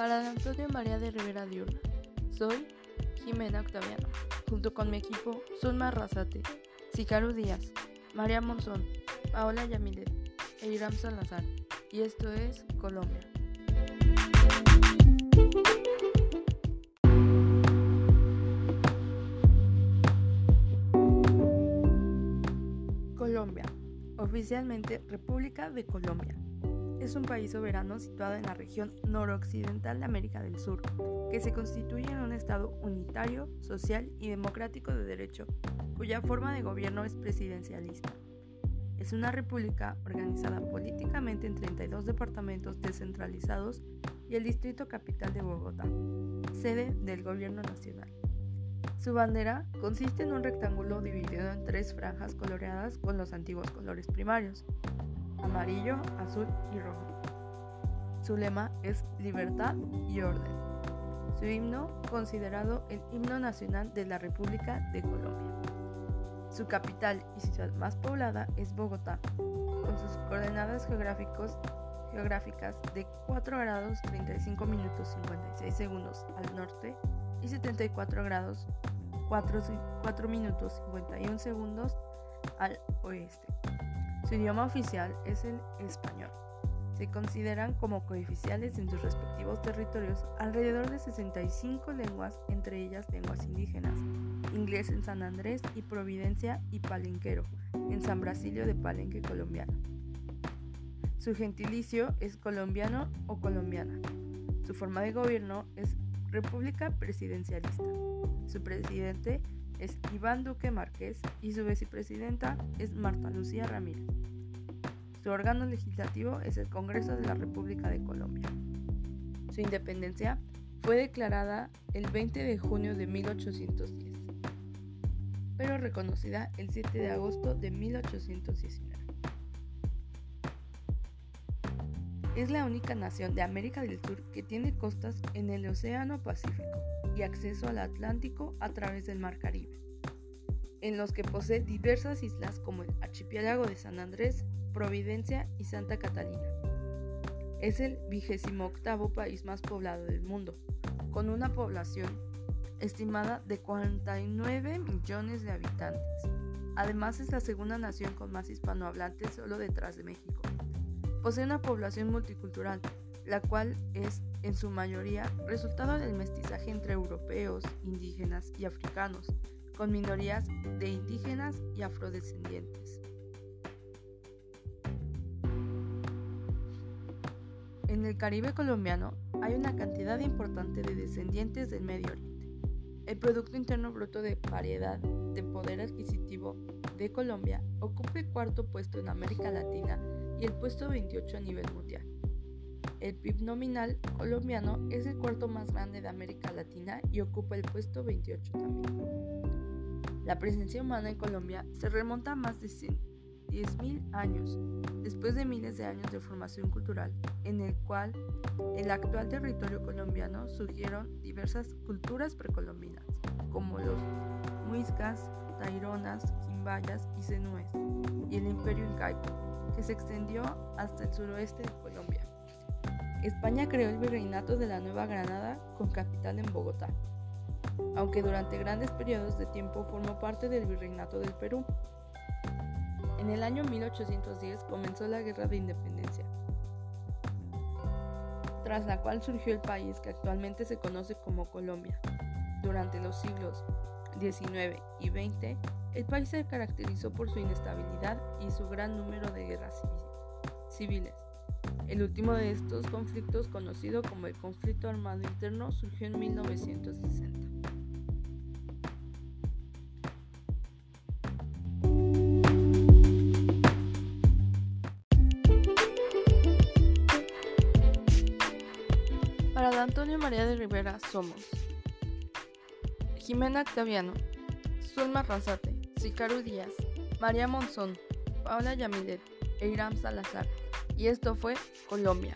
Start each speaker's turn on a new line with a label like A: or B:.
A: Para Antonio María de Rivera Diurna, soy Jimena Octaviano, junto con mi equipo Zulma Razate, Sicaru Díaz, María Monzón, Paola Yamilet e Iram Salazar, y esto es Colombia. Colombia, oficialmente República de Colombia es un país soberano situado en la región noroccidental de América del Sur, que se constituye en un Estado unitario, social y democrático de derecho, cuya forma de gobierno es presidencialista. Es una república organizada políticamente en 32 departamentos descentralizados y el distrito capital de Bogotá, sede del gobierno nacional. Su bandera consiste en un rectángulo dividido en tres franjas coloreadas con los antiguos colores primarios, amarillo, azul y rojo. Su lema es libertad y orden. Su himno considerado el himno nacional de la República de Colombia. Su capital y ciudad más poblada es Bogotá, con sus coordenadas geográficas de 4 grados 35 minutos 56 segundos al norte y 74 grados 4, 4 minutos 51 segundos al oeste. Su idioma oficial es el español. Se consideran como cooficiales en sus respectivos territorios alrededor de 65 lenguas, entre ellas lenguas indígenas, inglés en San Andrés y Providencia y palenquero, en San Brasilio de Palenque colombiano. Su gentilicio es colombiano o colombiana. Su forma de gobierno es república presidencialista. Su presidente es Iván Duque Márquez y su vicepresidenta es Marta Lucía Ramírez. Su órgano legislativo es el Congreso de la República de Colombia. Su independencia fue declarada el 20 de junio de 1810, pero reconocida el 7 de agosto de 1819. Es la única nación de América del Sur que tiene costas en el Océano Pacífico y acceso al Atlántico a través del Mar Caribe, en los que posee diversas islas como el archipiélago de San Andrés, Providencia y Santa Catalina. Es el vigésimo octavo país más poblado del mundo, con una población estimada de 49 millones de habitantes. Además es la segunda nación con más hispanohablantes solo detrás de México. Posee una población multicultural, la cual es en su mayoría resultado del mestizaje entre europeos, indígenas y africanos, con minorías de indígenas y afrodescendientes. En el Caribe colombiano hay una cantidad importante de descendientes del Medio Oriente. El Producto Interno Bruto de Variedad de Poder Adquisitivo de Colombia ocupa el cuarto puesto en América Latina y el puesto 28 a nivel mundial. El PIB nominal colombiano es el cuarto más grande de América Latina y ocupa el puesto 28 también. La presencia humana en Colombia se remonta a más de 10.000 años, después de miles de años de formación cultural, en el cual el actual territorio colombiano surgieron diversas culturas precolombinas, taironas, quimbayas y zenúes, y el imperio incaico, que se extendió hasta el suroeste de Colombia. España creó el virreinato de la Nueva Granada con capital en Bogotá, aunque durante grandes periodos de tiempo formó parte del virreinato del Perú. En el año 1810 comenzó la Guerra de Independencia, tras la cual surgió el país que actualmente se conoce como Colombia. Durante los siglos XIX y XX, el país se caracterizó por su inestabilidad y su gran número de guerras civiles. El último de estos conflictos, conocido como el conflicto armado interno, surgió en 1960. Para Antonio María de Rivera somos Jimena Octaviano, Zulma Razate, Sicaru Díaz, María Monzón, Paula Yamilet e Iram Salazar y esto fue Colombia.